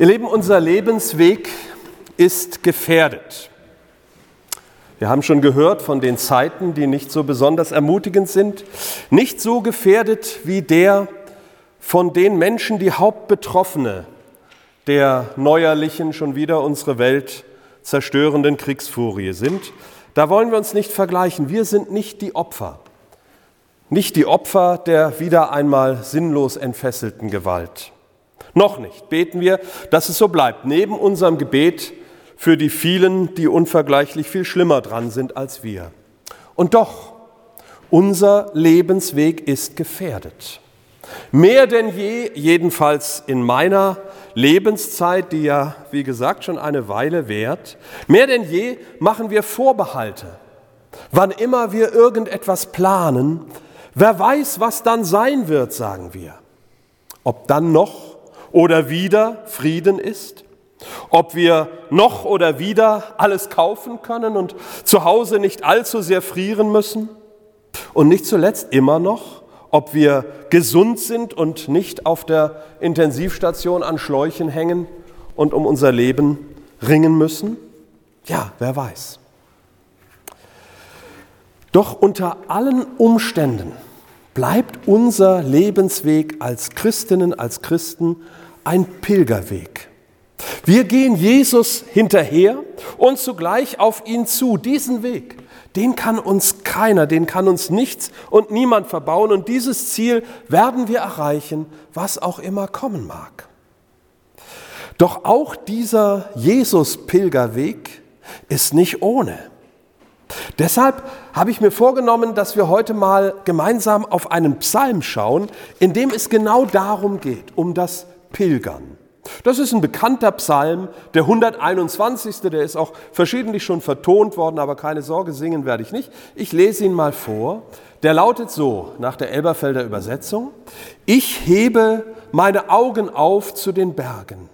Ihr Leben, unser Lebensweg ist gefährdet. Wir haben schon gehört von den Zeiten, die nicht so besonders ermutigend sind, nicht so gefährdet wie der von den Menschen, die Hauptbetroffene der neuerlichen, schon wieder unsere Welt zerstörenden Kriegsfurie sind. Da wollen wir uns nicht vergleichen. Wir sind nicht die Opfer, nicht die Opfer der wieder einmal sinnlos entfesselten Gewalt. Noch nicht. Beten wir, dass es so bleibt. Neben unserem Gebet für die vielen, die unvergleichlich viel schlimmer dran sind als wir. Und doch, unser Lebensweg ist gefährdet. Mehr denn je, jedenfalls in meiner Lebenszeit, die ja, wie gesagt, schon eine Weile währt, mehr denn je machen wir Vorbehalte. Wann immer wir irgendetwas planen, wer weiß, was dann sein wird, sagen wir. Ob dann noch oder wieder Frieden ist, ob wir noch oder wieder alles kaufen können und zu Hause nicht allzu sehr frieren müssen und nicht zuletzt immer noch, ob wir gesund sind und nicht auf der Intensivstation an Schläuchen hängen und um unser Leben ringen müssen? Ja, wer weiß. Doch unter allen Umständen bleibt unser Lebensweg als Christinnen, als Christen ein Pilgerweg. Wir gehen Jesus hinterher und zugleich auf ihn zu. Diesen Weg, den kann uns keiner, den kann uns nichts und niemand verbauen. Und dieses Ziel werden wir erreichen, was auch immer kommen mag. Doch auch dieser Jesus-Pilgerweg ist nicht ohne. Deshalb habe ich mir vorgenommen, dass wir heute mal gemeinsam auf einen Psalm schauen, in dem es genau darum geht, um das Pilgern. Das ist ein bekannter Psalm, der 121. Der ist auch verschiedentlich schon vertont worden, aber keine Sorge, singen werde ich nicht. Ich lese ihn mal vor. Der lautet so nach der Elberfelder Übersetzung. Ich hebe meine Augen auf zu den Bergen.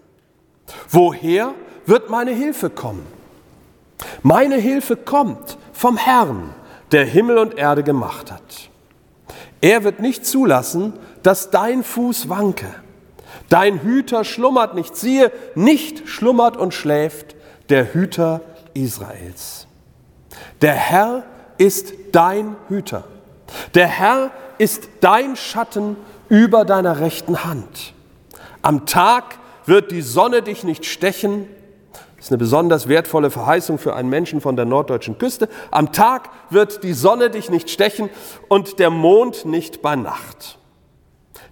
Woher wird meine Hilfe kommen? Meine Hilfe kommt vom Herrn, der Himmel und Erde gemacht hat. Er wird nicht zulassen, dass dein Fuß wanke. Dein Hüter schlummert nicht, siehe, nicht schlummert und schläft der Hüter Israels. Der Herr ist dein Hüter. Der Herr ist dein Schatten über deiner rechten Hand. Am Tag wird die Sonne dich nicht stechen. Das ist eine besonders wertvolle Verheißung für einen Menschen von der norddeutschen Küste. Am Tag wird die Sonne dich nicht stechen und der Mond nicht bei Nacht.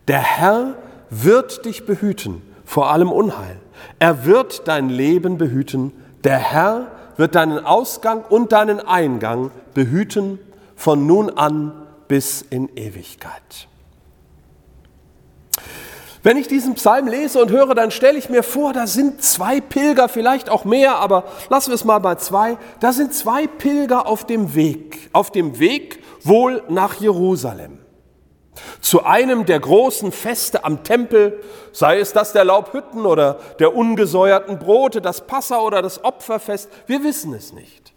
Der Herr wird dich behüten vor allem Unheil. Er wird dein Leben behüten. Der Herr wird deinen Ausgang und deinen Eingang behüten von nun an bis in Ewigkeit. Wenn ich diesen Psalm lese und höre, dann stelle ich mir vor, da sind zwei Pilger, vielleicht auch mehr, aber lassen wir es mal bei zwei. Da sind zwei Pilger auf dem Weg, auf dem Weg wohl nach Jerusalem zu einem der großen Feste am Tempel, sei es das der Laubhütten oder der ungesäuerten Brote, das Passa oder das Opferfest, wir wissen es nicht.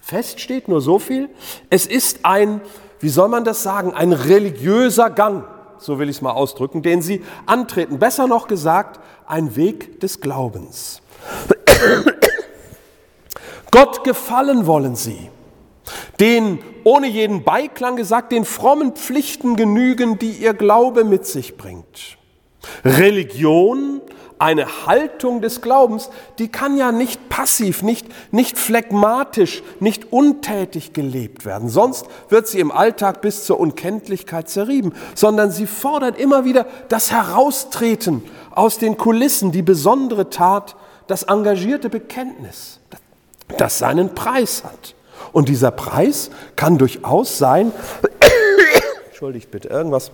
Fest steht nur so viel, es ist ein, wie soll man das sagen, ein religiöser Gang, so will ich es mal ausdrücken, den sie antreten. Besser noch gesagt, ein Weg des Glaubens. Gott gefallen wollen sie den ohne jeden Beiklang gesagt, den frommen Pflichten genügen, die ihr Glaube mit sich bringt. Religion, eine Haltung des Glaubens, die kann ja nicht passiv, nicht, nicht phlegmatisch, nicht untätig gelebt werden. Sonst wird sie im Alltag bis zur Unkenntlichkeit zerrieben, sondern sie fordert immer wieder das Heraustreten aus den Kulissen, die besondere Tat, das engagierte Bekenntnis, das seinen Preis hat. Und dieser Preis kann durchaus sein, entschuldigt bitte, irgendwas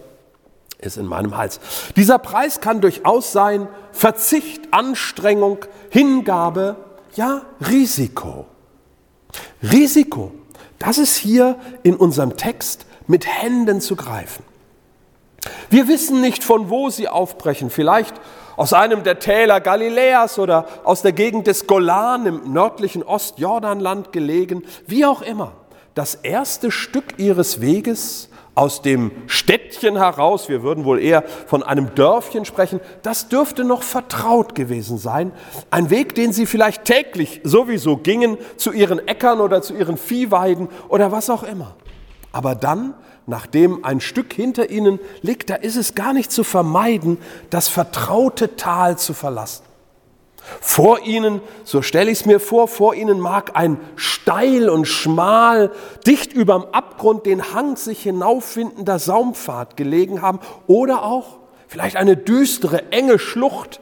ist in meinem Hals. Dieser Preis kann durchaus sein Verzicht, Anstrengung, Hingabe, ja, Risiko. Risiko, das ist hier in unserem Text mit Händen zu greifen. Wir wissen nicht, von wo sie aufbrechen. Vielleicht aus einem der Täler Galiläas oder aus der Gegend des Golan im nördlichen Ostjordanland gelegen, wie auch immer. Das erste Stück ihres Weges aus dem Städtchen heraus, wir würden wohl eher von einem Dörfchen sprechen, das dürfte noch vertraut gewesen sein. Ein Weg, den sie vielleicht täglich sowieso gingen zu ihren Äckern oder zu ihren Viehweiden oder was auch immer. Aber dann, nachdem ein Stück hinter ihnen liegt, da ist es gar nicht zu vermeiden, das vertraute Tal zu verlassen. Vor ihnen, so stelle ich es mir vor, vor ihnen mag ein steil und schmal, dicht überm Abgrund den Hang sich hinauffindender Saumpfad gelegen haben oder auch vielleicht eine düstere, enge Schlucht,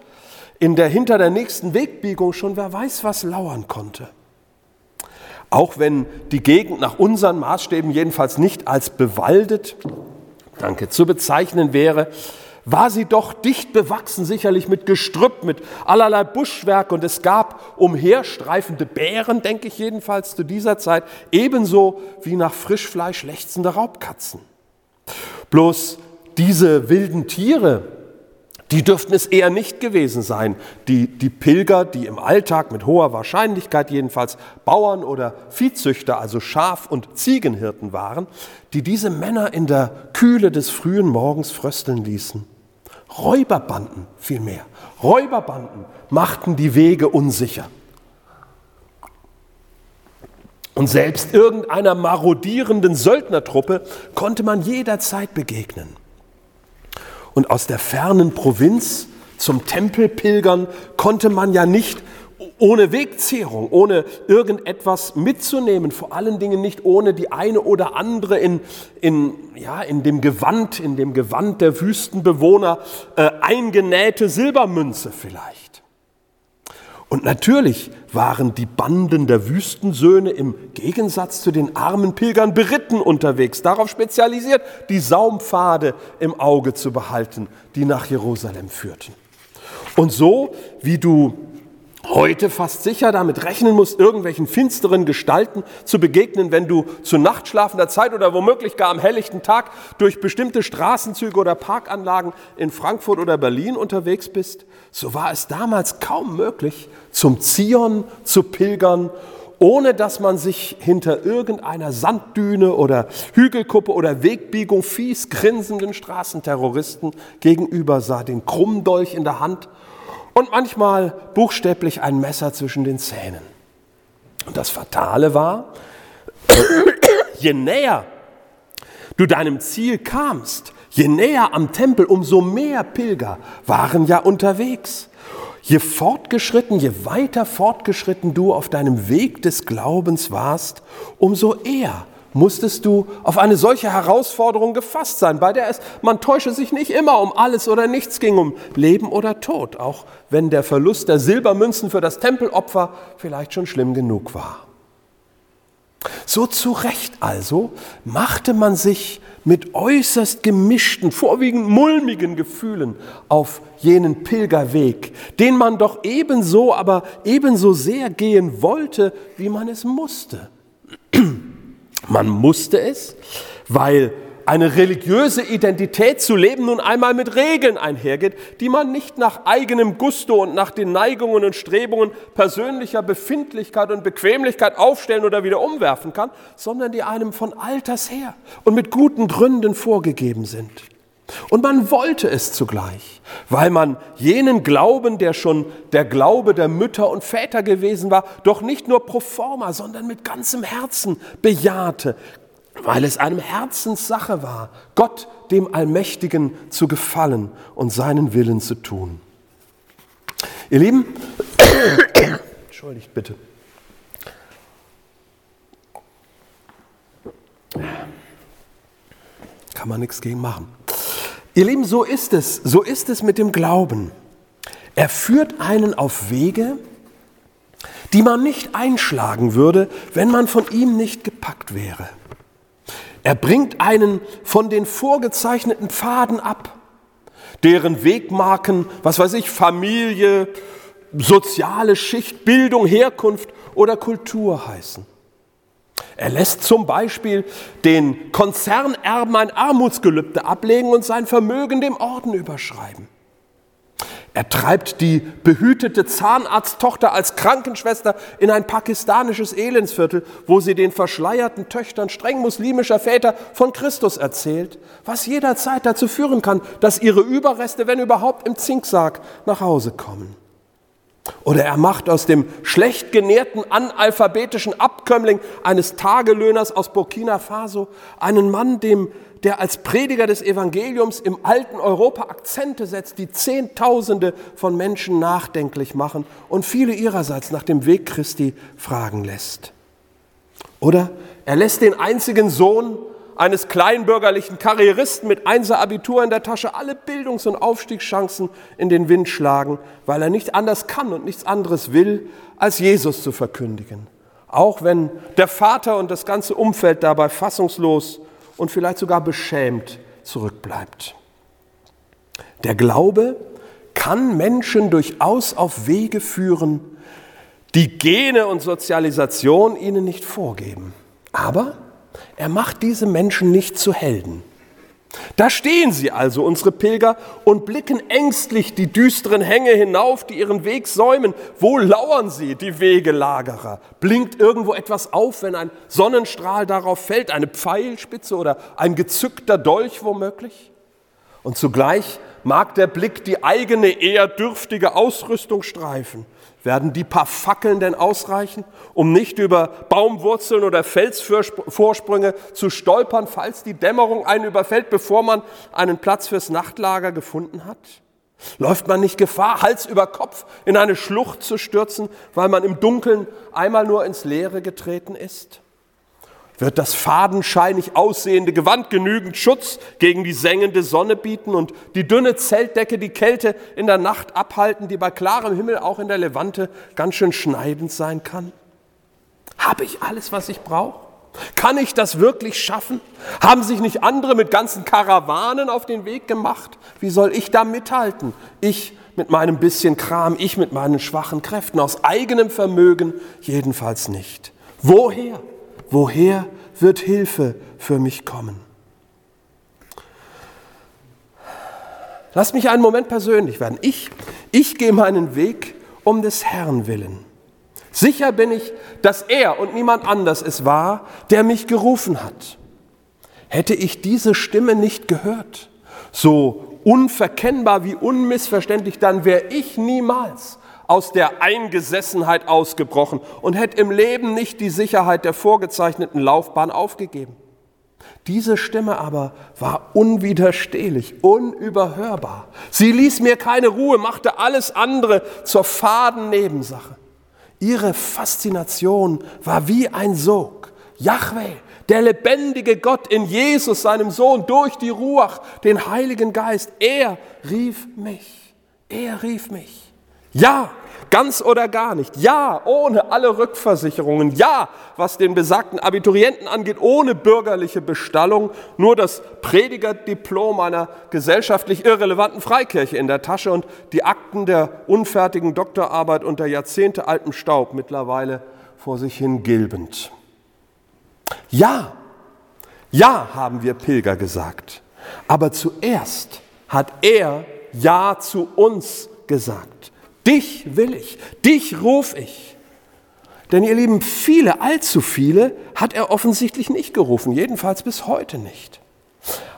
in der hinter der nächsten Wegbiegung schon wer weiß was lauern konnte. Auch wenn die Gegend nach unseren Maßstäben jedenfalls nicht als bewaldet, danke, zu bezeichnen wäre, war sie doch dicht bewachsen, sicherlich mit Gestrüpp, mit allerlei Buschwerk und es gab umherstreifende Bären, denke ich jedenfalls zu dieser Zeit, ebenso wie nach Frischfleisch lechzende Raubkatzen. Bloß diese wilden Tiere, die dürften es eher nicht gewesen sein. Die, die Pilger, die im Alltag mit hoher Wahrscheinlichkeit jedenfalls Bauern oder Viehzüchter, also Schaf- und Ziegenhirten waren, die diese Männer in der Kühle des frühen Morgens frösteln ließen. Räuberbanden vielmehr. Räuberbanden machten die Wege unsicher. Und selbst irgendeiner marodierenden Söldnertruppe konnte man jederzeit begegnen. Und aus der fernen Provinz zum Tempel pilgern konnte man ja nicht ohne Wegzehrung, ohne irgendetwas mitzunehmen, vor allen Dingen nicht ohne die eine oder andere in, in, ja, in dem Gewand, in dem Gewand der Wüstenbewohner äh, eingenähte Silbermünze vielleicht. Und natürlich waren die Banden der Wüstensöhne im Gegensatz zu den armen Pilgern beritten unterwegs, darauf spezialisiert, die Saumpfade im Auge zu behalten, die nach Jerusalem führten. Und so wie du heute fast sicher damit rechnen musst, irgendwelchen finsteren Gestalten zu begegnen, wenn du zu nachtschlafender Zeit oder womöglich gar am helllichten Tag durch bestimmte Straßenzüge oder Parkanlagen in Frankfurt oder Berlin unterwegs bist, so war es damals kaum möglich, zum Zion zu pilgern, ohne dass man sich hinter irgendeiner Sanddüne oder Hügelkuppe oder Wegbiegung fies grinsenden Straßenterroristen gegenüber sah, den Krummdolch in der Hand und manchmal buchstäblich ein Messer zwischen den Zähnen. Und das Fatale war, je näher du deinem Ziel kamst, je näher am Tempel, umso mehr Pilger waren ja unterwegs. Je fortgeschritten, je weiter fortgeschritten du auf deinem Weg des Glaubens warst, umso eher musstest du auf eine solche Herausforderung gefasst sein, bei der es, man täusche sich nicht immer um alles oder nichts ging, um Leben oder Tod, auch wenn der Verlust der Silbermünzen für das Tempelopfer vielleicht schon schlimm genug war. So zu Recht also machte man sich mit äußerst gemischten, vorwiegend mulmigen Gefühlen auf jenen Pilgerweg, den man doch ebenso, aber ebenso sehr gehen wollte, wie man es musste. Man musste es, weil eine religiöse Identität zu leben nun einmal mit Regeln einhergeht, die man nicht nach eigenem Gusto und nach den Neigungen und Strebungen persönlicher Befindlichkeit und Bequemlichkeit aufstellen oder wieder umwerfen kann, sondern die einem von alters her und mit guten Gründen vorgegeben sind. Und man wollte es zugleich, weil man jenen Glauben, der schon der Glaube der Mütter und Väter gewesen war, doch nicht nur pro forma, sondern mit ganzem Herzen bejahte, weil es einem Herzenssache war, Gott dem Allmächtigen zu gefallen und seinen Willen zu tun. Ihr Lieben, entschuldigt bitte. Kann man nichts gegen machen. Ihr Lieben, so ist es, so ist es mit dem Glauben. Er führt einen auf Wege, die man nicht einschlagen würde, wenn man von ihm nicht gepackt wäre. Er bringt einen von den vorgezeichneten Pfaden ab, deren Wegmarken, was weiß ich, Familie, soziale Schicht, Bildung, Herkunft oder Kultur heißen. Er lässt zum Beispiel den Konzernerben ein Armutsgelübde ablegen und sein Vermögen dem Orden überschreiben. Er treibt die behütete Zahnarzttochter als Krankenschwester in ein pakistanisches Elendsviertel, wo sie den verschleierten Töchtern streng muslimischer Väter von Christus erzählt, was jederzeit dazu führen kann, dass ihre Überreste, wenn überhaupt, im Zinksarg nach Hause kommen. Oder er macht aus dem schlecht genährten analphabetischen Abkömmling eines Tagelöhners aus Burkina Faso einen Mann, dem, der als Prediger des Evangeliums im alten Europa Akzente setzt, die Zehntausende von Menschen nachdenklich machen und viele ihrerseits nach dem Weg Christi fragen lässt. Oder er lässt den einzigen Sohn eines kleinbürgerlichen Karrieristen mit Einser Abitur in der Tasche alle Bildungs- und Aufstiegschancen in den Wind schlagen, weil er nicht anders kann und nichts anderes will, als Jesus zu verkündigen. Auch wenn der Vater und das ganze Umfeld dabei fassungslos und vielleicht sogar beschämt zurückbleibt. Der Glaube kann Menschen durchaus auf Wege führen, die Gene und Sozialisation ihnen nicht vorgeben. Aber er macht diese Menschen nicht zu Helden. Da stehen sie also, unsere Pilger, und blicken ängstlich die düsteren Hänge hinauf, die ihren Weg säumen. Wo lauern sie, die Wegelagerer? Blinkt irgendwo etwas auf, wenn ein Sonnenstrahl darauf fällt, eine Pfeilspitze oder ein gezückter Dolch womöglich? Und zugleich mag der Blick die eigene eher dürftige Ausrüstung streifen. Werden die paar Fackeln denn ausreichen, um nicht über Baumwurzeln oder Felsvorsprünge zu stolpern, falls die Dämmerung einen überfällt, bevor man einen Platz fürs Nachtlager gefunden hat? Läuft man nicht Gefahr, Hals über Kopf in eine Schlucht zu stürzen, weil man im Dunkeln einmal nur ins Leere getreten ist? Wird das fadenscheinig aussehende Gewand genügend Schutz gegen die sengende Sonne bieten und die dünne Zeltdecke die Kälte in der Nacht abhalten, die bei klarem Himmel auch in der Levante ganz schön schneidend sein kann? Habe ich alles, was ich brauche? Kann ich das wirklich schaffen? Haben sich nicht andere mit ganzen Karawanen auf den Weg gemacht? Wie soll ich da mithalten? Ich mit meinem bisschen Kram, ich mit meinen schwachen Kräften, aus eigenem Vermögen jedenfalls nicht. Woher? Woher wird Hilfe für mich kommen? Lass mich einen Moment persönlich werden. Ich, ich gehe meinen Weg um des Herrn willen. Sicher bin ich, dass er und niemand anders es war, der mich gerufen hat. Hätte ich diese Stimme nicht gehört, so unverkennbar wie unmissverständlich, dann wäre ich niemals aus der Eingesessenheit ausgebrochen und hätte im Leben nicht die Sicherheit der vorgezeichneten Laufbahn aufgegeben. Diese Stimme aber war unwiderstehlich, unüberhörbar. Sie ließ mir keine Ruhe, machte alles andere zur faden Nebensache. Ihre Faszination war wie ein Sog. Yahweh, der lebendige Gott in Jesus, seinem Sohn, durch die Ruach, den Heiligen Geist, er rief mich. Er rief mich. Ja, ganz oder gar nicht. Ja, ohne alle Rückversicherungen. Ja, was den besagten Abiturienten angeht, ohne bürgerliche Bestallung, nur das Predigerdiplom einer gesellschaftlich irrelevanten Freikirche in der Tasche und die Akten der unfertigen Doktorarbeit unter jahrzehntealtem Staub mittlerweile vor sich hin gilbend. Ja, ja, haben wir Pilger gesagt. Aber zuerst hat er Ja zu uns gesagt. Dich will ich, dich ruf ich. Denn ihr Lieben, viele, allzu viele hat er offensichtlich nicht gerufen, jedenfalls bis heute nicht.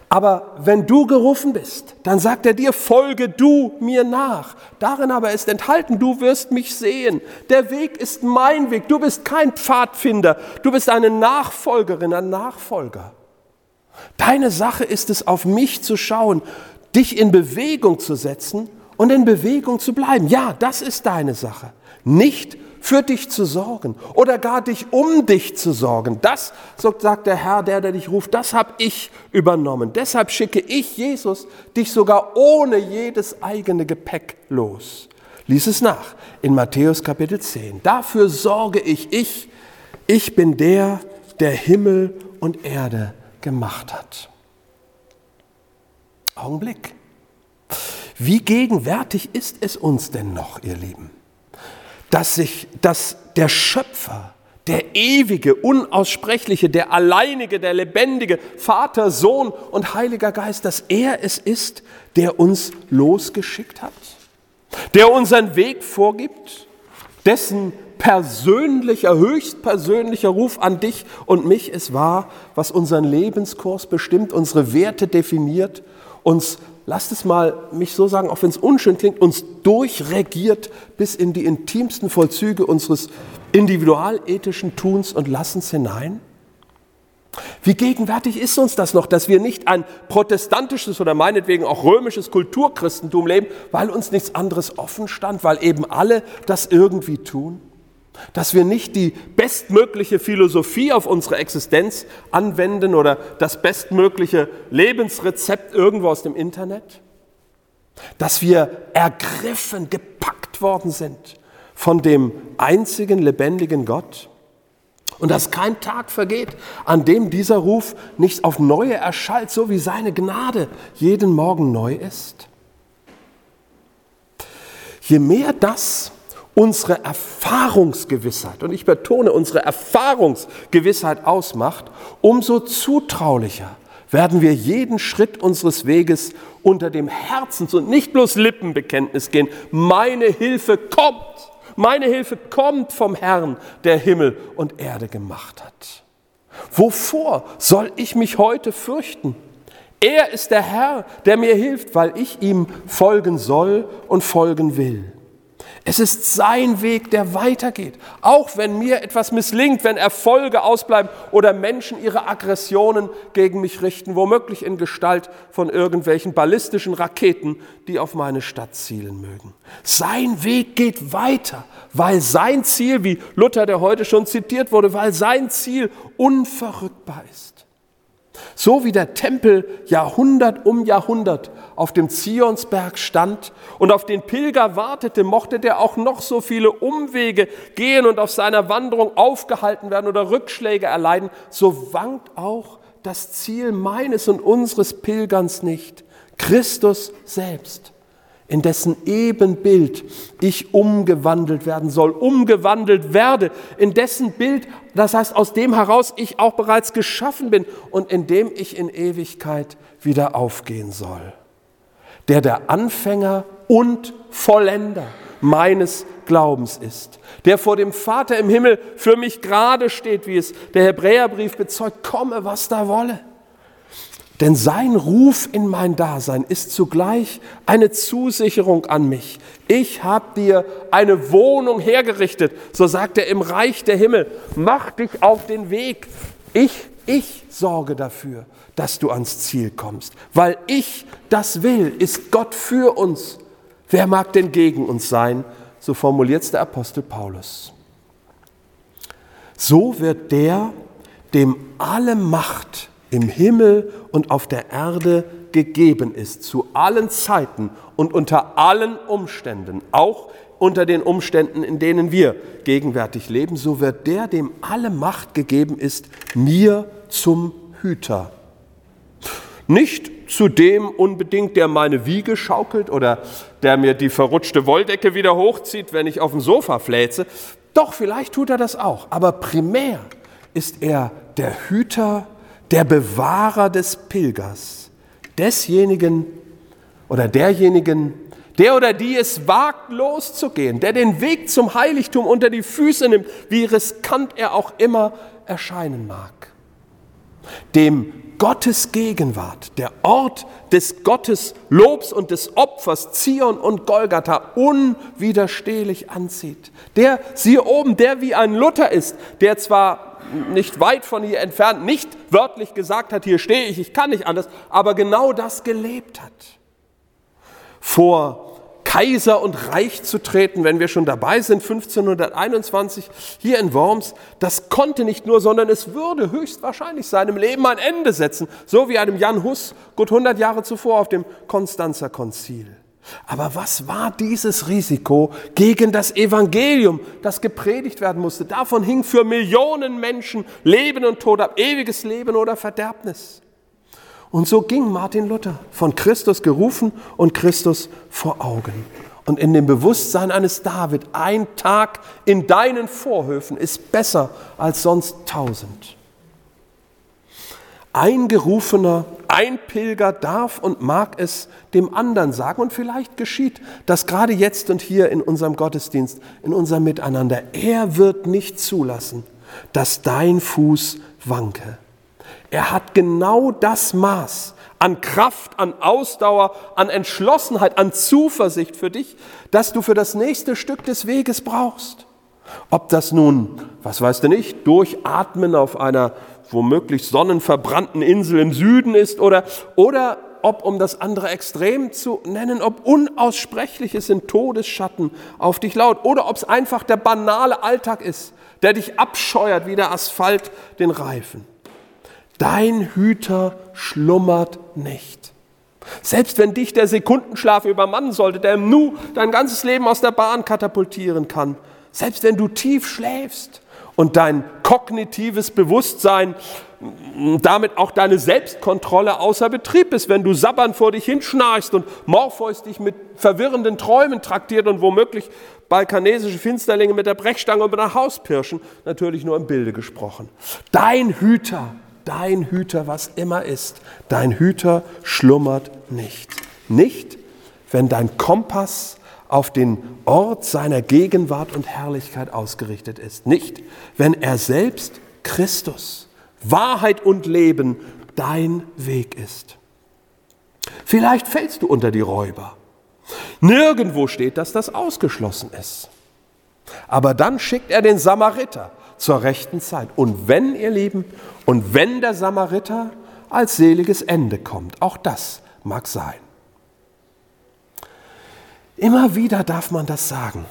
Aber wenn du gerufen bist, dann sagt er dir, folge du mir nach. Darin aber ist enthalten, du wirst mich sehen. Der Weg ist mein Weg. Du bist kein Pfadfinder. Du bist eine Nachfolgerin, ein Nachfolger. Deine Sache ist es, auf mich zu schauen, dich in Bewegung zu setzen und in Bewegung zu bleiben. Ja, das ist deine Sache. Nicht für dich zu sorgen oder gar dich um dich zu sorgen. Das, so sagt der Herr, der, der dich ruft, das habe ich übernommen. Deshalb schicke ich, Jesus, dich sogar ohne jedes eigene Gepäck los. Lies es nach in Matthäus Kapitel 10. Dafür sorge ich, ich, ich bin der, der Himmel und Erde gemacht hat. Augenblick. Wie gegenwärtig ist es uns denn noch, ihr Lieben, dass sich, dass der Schöpfer, der ewige, unaussprechliche, der alleinige, der lebendige Vater, Sohn und Heiliger Geist, dass er es ist, der uns losgeschickt hat? der unseren Weg vorgibt, dessen persönlicher, höchstpersönlicher Ruf an dich und mich es war, was unseren Lebenskurs bestimmt, unsere Werte definiert, uns, lasst es mal mich so sagen, auch wenn es unschön klingt, uns durchregiert bis in die intimsten Vollzüge unseres individualethischen Tuns und Lassens hinein? Wie gegenwärtig ist uns das noch, dass wir nicht ein protestantisches oder meinetwegen auch römisches Kulturchristentum leben, weil uns nichts anderes offen stand, weil eben alle das irgendwie tun? Dass wir nicht die bestmögliche Philosophie auf unsere Existenz anwenden oder das bestmögliche Lebensrezept irgendwo aus dem Internet? Dass wir ergriffen, gepackt worden sind von dem einzigen lebendigen Gott? Und dass kein Tag vergeht, an dem dieser Ruf nicht auf neue erschallt, so wie seine Gnade jeden Morgen neu ist? Je mehr das unsere Erfahrungsgewissheit, und ich betone unsere Erfahrungsgewissheit ausmacht, umso zutraulicher werden wir jeden Schritt unseres Weges unter dem Herzens- und nicht bloß Lippenbekenntnis gehen. Meine Hilfe kommt meine Hilfe kommt vom Herrn, der Himmel und Erde gemacht hat. Wovor soll ich mich heute fürchten? Er ist der Herr, der mir hilft, weil ich ihm folgen soll und folgen will. Es ist sein Weg, der weitergeht. Auch wenn mir etwas misslingt, wenn Erfolge ausbleiben oder Menschen ihre Aggressionen gegen mich richten, womöglich in Gestalt von irgendwelchen ballistischen Raketen, die auf meine Stadt zielen mögen. Sein Weg geht weiter, weil sein Ziel, wie Luther, der heute schon zitiert wurde, weil sein Ziel unverrückbar ist. So wie der Tempel Jahrhundert um Jahrhundert auf dem Zionsberg stand und auf den Pilger wartete, mochte der auch noch so viele Umwege gehen und auf seiner Wanderung aufgehalten werden oder Rückschläge erleiden, so wankt auch das Ziel meines und unseres Pilgerns nicht, Christus selbst in dessen Ebenbild ich umgewandelt werden soll, umgewandelt werde, in dessen Bild, das heißt, aus dem heraus ich auch bereits geschaffen bin und in dem ich in Ewigkeit wieder aufgehen soll. Der der Anfänger und Vollender meines Glaubens ist, der vor dem Vater im Himmel für mich gerade steht, wie es der Hebräerbrief bezeugt, komme, was da wolle. Denn sein Ruf in mein Dasein ist zugleich eine Zusicherung an mich. Ich habe dir eine Wohnung hergerichtet, so sagt er im Reich der Himmel. Mach dich auf den Weg. Ich, ich sorge dafür, dass du ans Ziel kommst. Weil ich das will, ist Gott für uns. Wer mag denn gegen uns sein? So formuliert es der Apostel Paulus. So wird der, dem alle Macht im Himmel und auf der Erde gegeben ist, zu allen Zeiten und unter allen Umständen, auch unter den Umständen, in denen wir gegenwärtig leben, so wird der, dem alle Macht gegeben ist, mir zum Hüter. Nicht zu dem unbedingt, der meine Wiege schaukelt oder der mir die verrutschte Wolldecke wieder hochzieht, wenn ich auf dem Sofa fläze. Doch, vielleicht tut er das auch. Aber primär ist er der Hüter der Bewahrer des Pilgers, desjenigen oder derjenigen, der oder die es wagt, loszugehen, der den Weg zum Heiligtum unter die Füße nimmt, wie riskant er auch immer erscheinen mag. Dem Gottes Gegenwart, der Ort des Gottes Lobs und des Opfers, Zion und Golgatha, unwiderstehlich anzieht. Der, siehe oben, der wie ein Luther ist, der zwar nicht weit von hier entfernt nicht wörtlich gesagt hat, hier stehe ich, ich kann nicht anders, aber genau das gelebt hat. Vor Kaiser und Reich zu treten, wenn wir schon dabei sind, 1521 hier in Worms, das konnte nicht nur, sondern es würde höchstwahrscheinlich seinem Leben ein Ende setzen, so wie einem Jan Hus gut 100 Jahre zuvor auf dem Konstanzer Konzil. Aber was war dieses Risiko gegen das Evangelium, das gepredigt werden musste? Davon hing für Millionen Menschen Leben und Tod ab, ewiges Leben oder Verderbnis. Und so ging Martin Luther, von Christus gerufen und Christus vor Augen. Und in dem Bewusstsein eines David, ein Tag in deinen Vorhöfen ist besser als sonst tausend. Ein Gerufener ein Pilger darf und mag es dem anderen sagen. Und vielleicht geschieht das gerade jetzt und hier in unserem Gottesdienst, in unserem Miteinander. Er wird nicht zulassen, dass dein Fuß wanke. Er hat genau das Maß an Kraft, an Ausdauer, an Entschlossenheit, an Zuversicht für dich, das du für das nächste Stück des Weges brauchst. Ob das nun, was weißt du nicht, durchatmen auf einer womöglich sonnenverbrannten Insel im Süden ist oder, oder ob, um das andere Extrem zu nennen, ob Unaussprechliches in Todesschatten auf dich laut oder ob es einfach der banale Alltag ist, der dich abscheuert wie der Asphalt den Reifen. Dein Hüter schlummert nicht. Selbst wenn dich der Sekundenschlaf übermannen sollte, der im Nu dein ganzes Leben aus der Bahn katapultieren kann, selbst wenn du tief schläfst und dein kognitives Bewusstsein, damit auch deine Selbstkontrolle außer Betrieb ist, wenn du sabbernd vor dich hinschnarchst und Morpheus dich mit verwirrenden Träumen traktiert und womöglich balkanesische Finsterlinge mit der Brechstange und mit der Hauspirschen, natürlich nur im Bilde gesprochen. Dein Hüter, dein Hüter, was immer ist, dein Hüter schlummert nicht. Nicht, wenn dein Kompass auf den Ort seiner Gegenwart und Herrlichkeit ausgerichtet ist. Nicht, wenn er selbst Christus, Wahrheit und Leben dein Weg ist. Vielleicht fällst du unter die Räuber. Nirgendwo steht, dass das ausgeschlossen ist. Aber dann schickt er den Samariter zur rechten Zeit. Und wenn, ihr Lieben, und wenn der Samariter als seliges Ende kommt, auch das mag sein. Immer wieder darf man das sagen.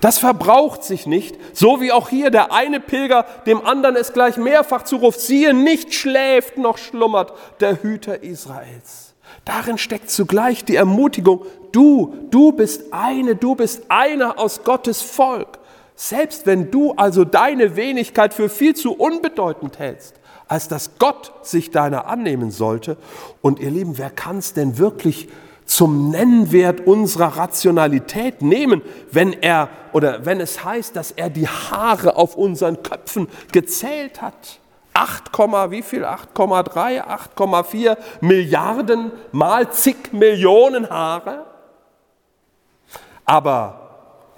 Das verbraucht sich nicht, so wie auch hier der eine Pilger dem anderen es gleich mehrfach zuruft, siehe, nicht schläft noch schlummert der Hüter Israels. Darin steckt zugleich die Ermutigung, du, du bist eine, du bist einer aus Gottes Volk. Selbst wenn du also deine Wenigkeit für viel zu unbedeutend hältst, als dass Gott sich deiner annehmen sollte. Und ihr Lieben, wer kann es denn wirklich zum Nennwert unserer Rationalität nehmen, wenn er oder wenn es heißt, dass er die Haare auf unseren Köpfen gezählt hat. 8, wie viel? 8,3, 8,4 Milliarden mal zig Millionen Haare. Aber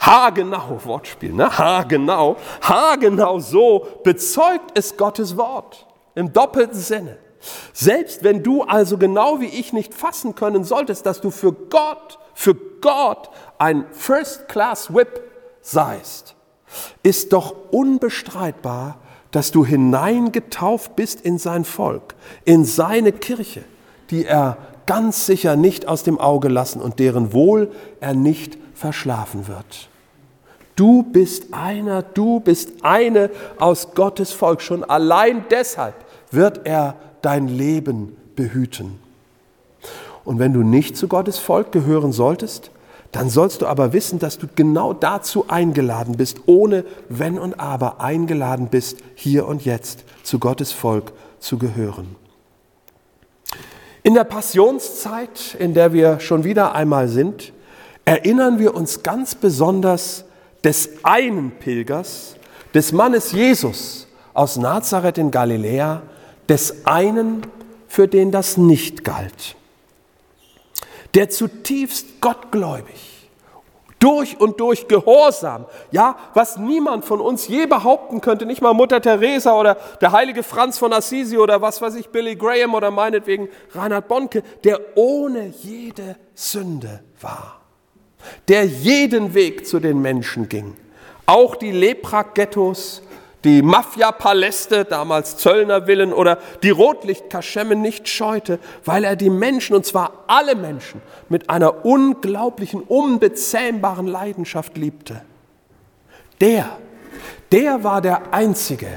haargenau, Wortspiel, ne? haargenau, haargenau so bezeugt es Gottes Wort im doppelten Sinne. Selbst wenn du also genau wie ich nicht fassen können solltest, dass du für Gott, für Gott ein First-Class-Whip seist, ist doch unbestreitbar, dass du hineingetauft bist in sein Volk, in seine Kirche, die er ganz sicher nicht aus dem Auge lassen und deren Wohl er nicht verschlafen wird. Du bist einer, du bist eine aus Gottes Volk. Schon allein deshalb wird er dein Leben behüten. Und wenn du nicht zu Gottes Volk gehören solltest, dann sollst du aber wissen, dass du genau dazu eingeladen bist, ohne wenn und aber eingeladen bist, hier und jetzt zu Gottes Volk zu gehören. In der Passionszeit, in der wir schon wieder einmal sind, erinnern wir uns ganz besonders des einen Pilgers, des Mannes Jesus aus Nazareth in Galiläa, des einen, für den das nicht galt, der zutiefst gottgläubig, durch und durch gehorsam, ja, was niemand von uns je behaupten könnte, nicht mal Mutter Teresa oder der heilige Franz von Assisi oder was weiß ich, Billy Graham oder meinetwegen Reinhard Bonke, der ohne jede Sünde war, der jeden Weg zu den Menschen ging, auch die Lepra-Ghettos die Mafia-Paläste, damals Zöllnervillen oder die Rotlichtkaschemme nicht scheute, weil er die Menschen, und zwar alle Menschen, mit einer unglaublichen, unbezähmbaren Leidenschaft liebte. Der, der war der Einzige,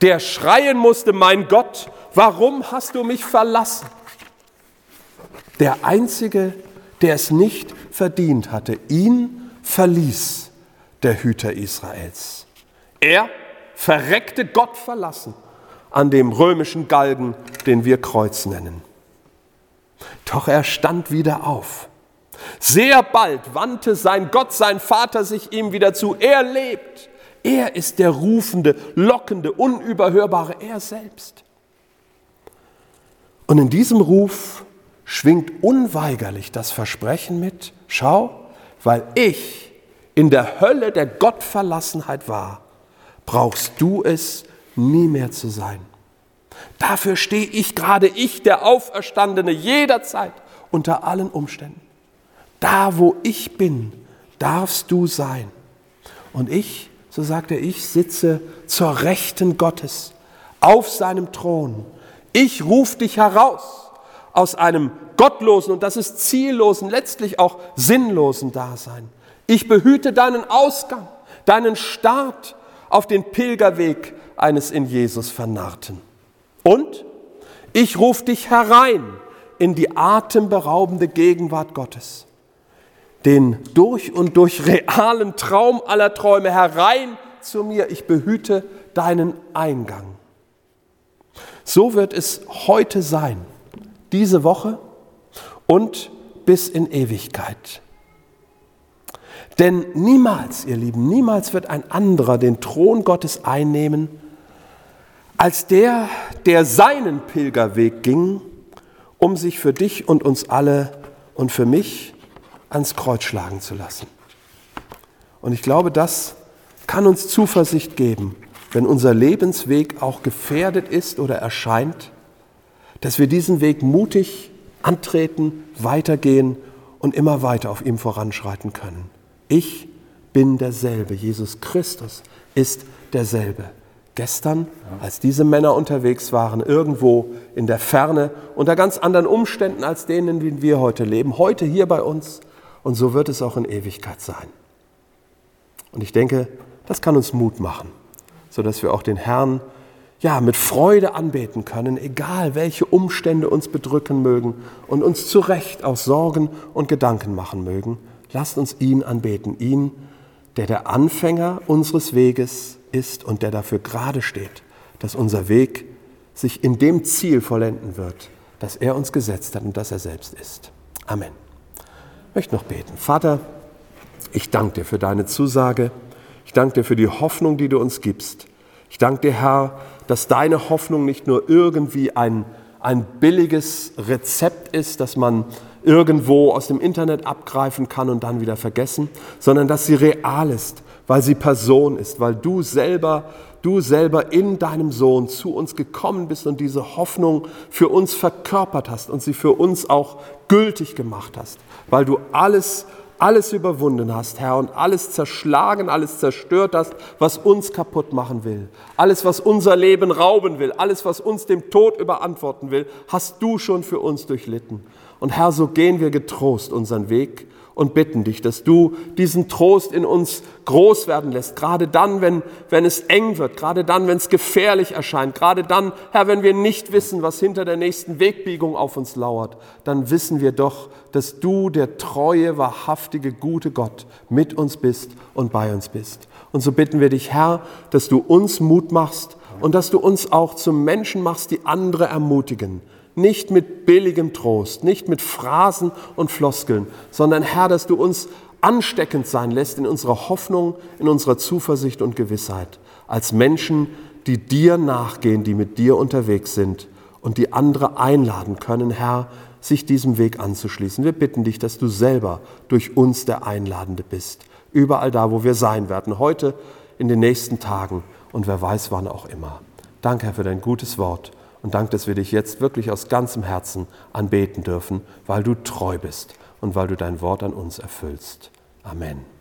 der schreien musste, mein Gott, warum hast du mich verlassen? Der Einzige, der es nicht verdient hatte, ihn verließ der Hüter Israels. Er verreckte Gott verlassen an dem römischen Galgen, den wir Kreuz nennen. Doch er stand wieder auf. Sehr bald wandte sein Gott, sein Vater sich ihm wieder zu. Er lebt. Er ist der rufende, lockende, unüberhörbare, er selbst. Und in diesem Ruf schwingt unweigerlich das Versprechen mit, schau, weil ich in der Hölle der Gottverlassenheit war, brauchst du es nie mehr zu sein. Dafür stehe ich gerade, ich, der Auferstandene, jederzeit unter allen Umständen. Da, wo ich bin, darfst du sein. Und ich, so sagt er, ich sitze zur Rechten Gottes auf seinem Thron. Ich rufe dich heraus aus einem gottlosen und das ist ziellosen, letztlich auch sinnlosen Dasein. Ich behüte deinen Ausgang, deinen Start auf den Pilgerweg eines in Jesus Vernarrten. Und ich rufe dich herein in die atemberaubende Gegenwart Gottes, den durch und durch realen Traum aller Träume herein zu mir. Ich behüte deinen Eingang. So wird es heute sein, diese Woche und bis in Ewigkeit. Denn niemals, ihr Lieben, niemals wird ein anderer den Thron Gottes einnehmen, als der, der seinen Pilgerweg ging, um sich für dich und uns alle und für mich ans Kreuz schlagen zu lassen. Und ich glaube, das kann uns Zuversicht geben, wenn unser Lebensweg auch gefährdet ist oder erscheint, dass wir diesen Weg mutig antreten, weitergehen und immer weiter auf ihm voranschreiten können. Ich bin derselbe. Jesus Christus ist derselbe. Gestern, als diese Männer unterwegs waren, irgendwo in der Ferne, unter ganz anderen Umständen als denen, in denen wir heute leben, heute hier bei uns. Und so wird es auch in Ewigkeit sein. Und ich denke, das kann uns Mut machen, sodass wir auch den Herrn ja, mit Freude anbeten können, egal welche Umstände uns bedrücken mögen und uns zu Recht auch Sorgen und Gedanken machen mögen. Lasst uns ihn anbeten, ihn, der der Anfänger unseres Weges ist und der dafür gerade steht, dass unser Weg sich in dem Ziel vollenden wird, das er uns gesetzt hat und das er selbst ist. Amen. Ich möchte noch beten. Vater, ich danke dir für deine Zusage. Ich danke dir für die Hoffnung, die du uns gibst. Ich danke dir, Herr, dass deine Hoffnung nicht nur irgendwie ein, ein billiges Rezept ist, das man irgendwo aus dem Internet abgreifen kann und dann wieder vergessen, sondern dass sie real ist, weil sie Person ist, weil du selber, du selber in deinem Sohn zu uns gekommen bist und diese Hoffnung für uns verkörpert hast und sie für uns auch gültig gemacht hast, weil du alles alles überwunden hast, Herr, und alles zerschlagen, alles zerstört hast, was uns kaputt machen will. Alles, was unser Leben rauben will, alles, was uns dem Tod überantworten will, hast du schon für uns durchlitten. Und Herr, so gehen wir getrost unseren Weg und bitten dich, dass du diesen Trost in uns groß werden lässt. Gerade dann, wenn, wenn es eng wird, gerade dann, wenn es gefährlich erscheint, gerade dann, Herr, wenn wir nicht wissen, was hinter der nächsten Wegbiegung auf uns lauert, dann wissen wir doch, dass du der treue, wahrhaftige, gute Gott mit uns bist und bei uns bist. Und so bitten wir dich, Herr, dass du uns Mut machst und dass du uns auch zum Menschen machst, die andere ermutigen nicht mit billigem Trost, nicht mit Phrasen und Floskeln, sondern Herr, dass du uns ansteckend sein lässt in unserer Hoffnung, in unserer Zuversicht und Gewissheit, als Menschen, die dir nachgehen, die mit dir unterwegs sind und die andere einladen können, Herr, sich diesem Weg anzuschließen. Wir bitten dich, dass du selber durch uns der Einladende bist, überall da, wo wir sein werden, heute, in den nächsten Tagen und wer weiß wann auch immer. Danke, Herr, für dein gutes Wort und danke, dass wir dich jetzt wirklich aus ganzem Herzen anbeten dürfen, weil du treu bist und weil du dein Wort an uns erfüllst. Amen.